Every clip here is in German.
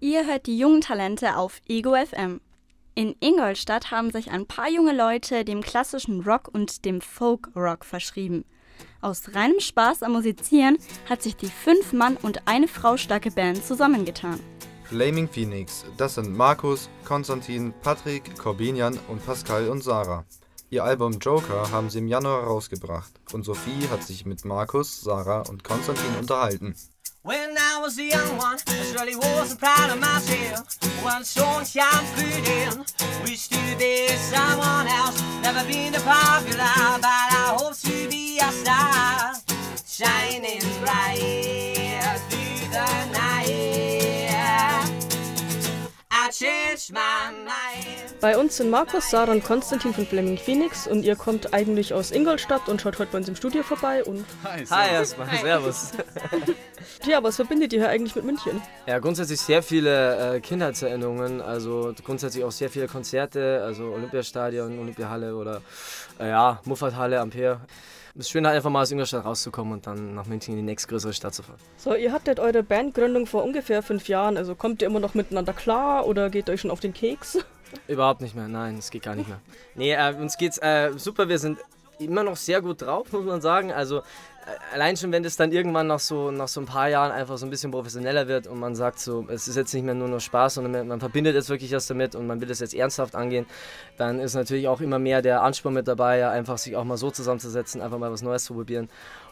Ihr hört die jungen Talente auf Ego FM. In Ingolstadt haben sich ein paar junge Leute dem klassischen Rock und dem Folk-Rock verschrieben. Aus reinem Spaß am Musizieren hat sich die fünf Mann und eine Frau starke Band zusammengetan. Flaming Phoenix, das sind Markus, Konstantin, Patrick, Corbinian und Pascal und Sarah. Ihr Album Joker haben sie im Januar rausgebracht und Sophie hat sich mit Markus, Sarah und Konstantin unterhalten. When I was a young one, I surely wasn't proud of myself. One sunshine put in, wish to be someone else. Never been a popular, but I hope to be a star. Shining bright Bei uns sind Markus, Sarah und Konstantin von Fleming Phoenix und ihr kommt eigentlich aus Ingolstadt und schaut heute bei uns im Studio vorbei und. Hi, Hi erstmal, servus. Ja, was verbindet ihr hier eigentlich mit München? Ja, grundsätzlich sehr viele äh, Kindheitserinnerungen, also grundsätzlich auch sehr viele Konzerte, also Olympiastadion, Olympiahalle oder äh, ja, Muffathalle, Ampere. Es ist schön, halt einfach mal aus Ingolstadt rauszukommen und dann nach München in die nächstgrößere Stadt zu fahren. So, ihr hattet eure Bandgründung vor ungefähr fünf Jahren. Also kommt ihr immer noch miteinander klar oder geht euch schon auf den Keks? Überhaupt nicht mehr, nein, es geht gar nicht mehr. Nee, äh, uns geht's äh, super, wir sind immer noch sehr gut drauf, muss man sagen. Also allein schon, wenn das dann irgendwann nach so, nach so ein paar Jahren einfach so ein bisschen professioneller wird und man sagt so, es ist jetzt nicht mehr nur noch Spaß, sondern man verbindet jetzt wirklich was damit und man will das jetzt ernsthaft angehen, dann ist natürlich auch immer mehr der Ansporn mit dabei, einfach sich auch mal so zusammenzusetzen, einfach mal was Neues zu probieren.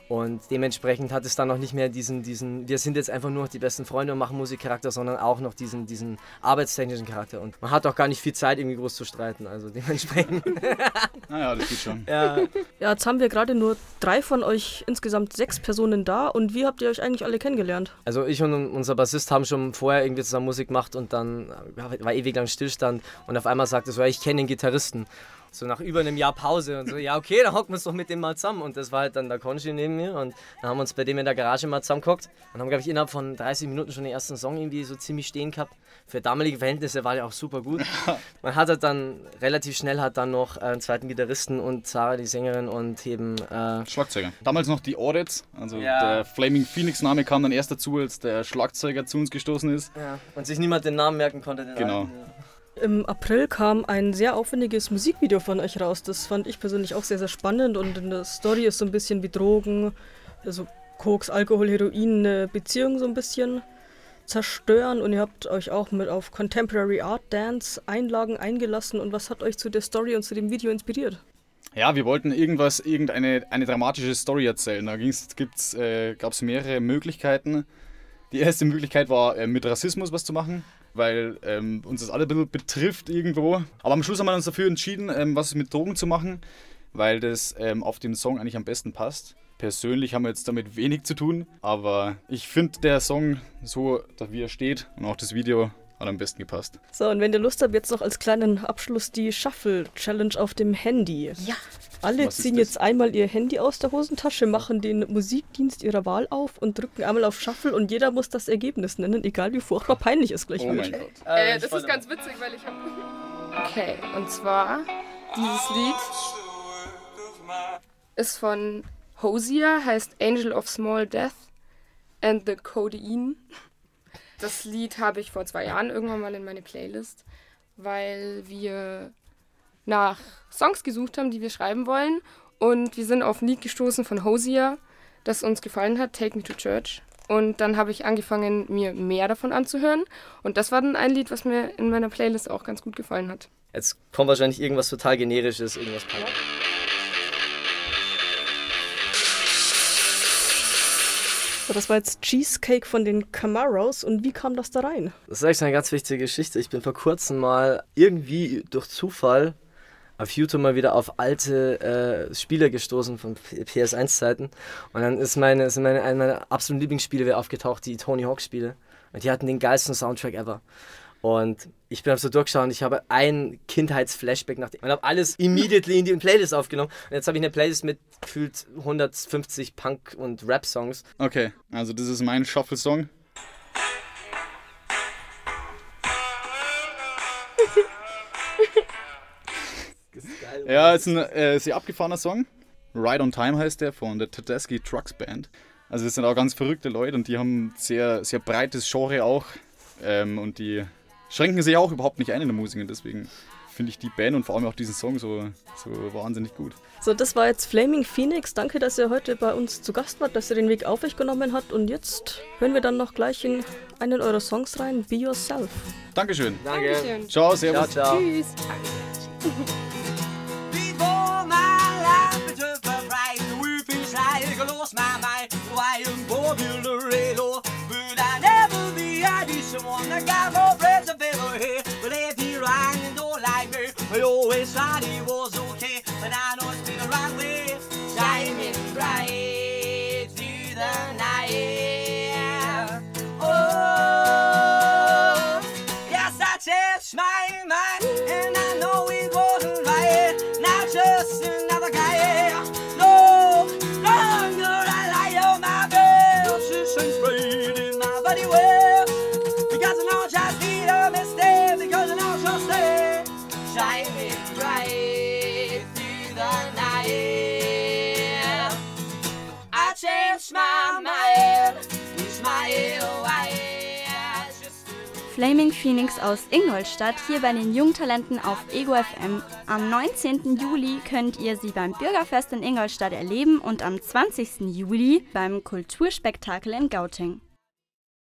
Und dementsprechend hat es dann noch nicht mehr diesen, diesen, wir sind jetzt einfach nur noch die besten Freunde und machen Musikcharakter, sondern auch noch diesen, diesen arbeitstechnischen Charakter. Und man hat auch gar nicht viel Zeit, irgendwie groß zu streiten. Also dementsprechend. naja, das geht schon. Ja. ja, jetzt haben wir gerade nur drei von euch, insgesamt sechs Personen da. Und wie habt ihr euch eigentlich alle kennengelernt? Also ich und unser Bassist haben schon vorher irgendwie zusammen Musik gemacht und dann war ewig lang Stillstand. Und auf einmal sagte so, ich kenne den Gitarristen. So nach über einem Jahr Pause und so, ja okay, dann hocken wir uns doch mit dem mal zusammen. Und das war halt dann der Konchi neben mir und dann haben wir uns bei dem in der Garage mal zusammengehockt und haben, glaube ich, innerhalb von 30 Minuten schon den ersten Song irgendwie so ziemlich stehen gehabt. Für damalige Verhältnisse war der auch super gut. Man hat halt dann relativ schnell hat dann noch einen zweiten Gitarristen und Sarah, die Sängerin und eben... Äh Schlagzeuger. Damals noch die Audits, also ja. der Flaming Phoenix Name kam dann erst dazu, als der Schlagzeuger zu uns gestoßen ist. Ja, und sich niemand den Namen merken konnte. genau. Alten, ja. Im April kam ein sehr aufwendiges Musikvideo von euch raus. Das fand ich persönlich auch sehr, sehr spannend und in der Story ist so ein bisschen wie Drogen, also Koks, Alkohol, Heroin, eine Beziehung so ein bisschen zerstören und ihr habt euch auch mit auf Contemporary Art Dance Einlagen eingelassen und was hat euch zu der Story und zu dem Video inspiriert? Ja, wir wollten irgendwas, irgendeine eine dramatische Story erzählen. Da äh, gab es mehrere Möglichkeiten. Die erste Möglichkeit war, äh, mit Rassismus was zu machen weil ähm, uns das alle ein bisschen betrifft irgendwo. Aber am Schluss haben wir uns dafür entschieden, ähm, was mit Drogen zu machen, weil das ähm, auf den Song eigentlich am besten passt. Persönlich haben wir jetzt damit wenig zu tun, aber ich finde der Song so, wie er steht und auch das Video hat am besten gepasst. So, und wenn ihr Lust habt, jetzt noch als kleinen Abschluss die Shuffle Challenge auf dem Handy. Ja. Alle Was ziehen jetzt einmal ihr Handy aus der Hosentasche, machen den Musikdienst ihrer Wahl auf und drücken einmal auf Shuffle und jeder muss das Ergebnis nennen, egal wie furchtbar peinlich es gleich oh wird. Mein Gott. Äh, das ist ganz witzig, weil ich habe. Okay, und zwar dieses Lied ist von Hosier, heißt Angel of Small Death and the Codeine. Das Lied habe ich vor zwei Jahren irgendwann mal in meine Playlist, weil wir nach Songs gesucht haben, die wir schreiben wollen. Und wir sind auf ein Lied gestoßen von Hosier, das uns gefallen hat, Take Me to Church. Und dann habe ich angefangen, mir mehr davon anzuhören. Und das war dann ein Lied, was mir in meiner Playlist auch ganz gut gefallen hat. Jetzt kommt wahrscheinlich irgendwas total generisches, irgendwas Punk. So, das war jetzt Cheesecake von den Camaros und wie kam das da rein? Das ist eigentlich eine ganz wichtige Geschichte. Ich bin vor kurzem mal irgendwie durch Zufall auf YouTube mal wieder auf alte äh, Spiele gestoßen von PS1-Zeiten. Und dann ist meine, ist meine, eine meiner absoluten Lieblingsspiele wieder aufgetaucht, die Tony Hawk-Spiele. Und die hatten den geilsten Soundtrack ever. Und ich bin so durchgeschaut und ich habe ein Kindheitsflashback nach dem. Und habe alles immediately in die Playlist aufgenommen. Und jetzt habe ich eine Playlist mit gefühlt 150 Punk- und Rap-Songs. Okay, also das ist mein Shuffle-Song. ja, ist ein äh, sehr abgefahrener Song. Ride on Time heißt der von der Tedeschi Trucks Band. Also es sind auch ganz verrückte Leute und die haben sehr, sehr breites Genre auch. Ähm, und die schränken sich auch überhaupt nicht ein in der Musik. Und deswegen finde ich die Band und vor allem auch diesen Song so, so wahnsinnig gut. So, das war jetzt Flaming Phoenix. Danke, dass ihr heute bei uns zu Gast wart, dass ihr den Weg auf euch genommen habt. Und jetzt hören wir dann noch gleich in einen eurer Songs rein, Be Yourself. Dankeschön. Danke. Dankeschön. Ciao, servus. Ciao, ciao. Tschüss. Flaming Phoenix aus Ingolstadt hier bei den Jungtalenten auf Ego FM. Am 19. Juli könnt ihr sie beim Bürgerfest in Ingolstadt erleben und am 20. Juli beim Kulturspektakel in Gauting.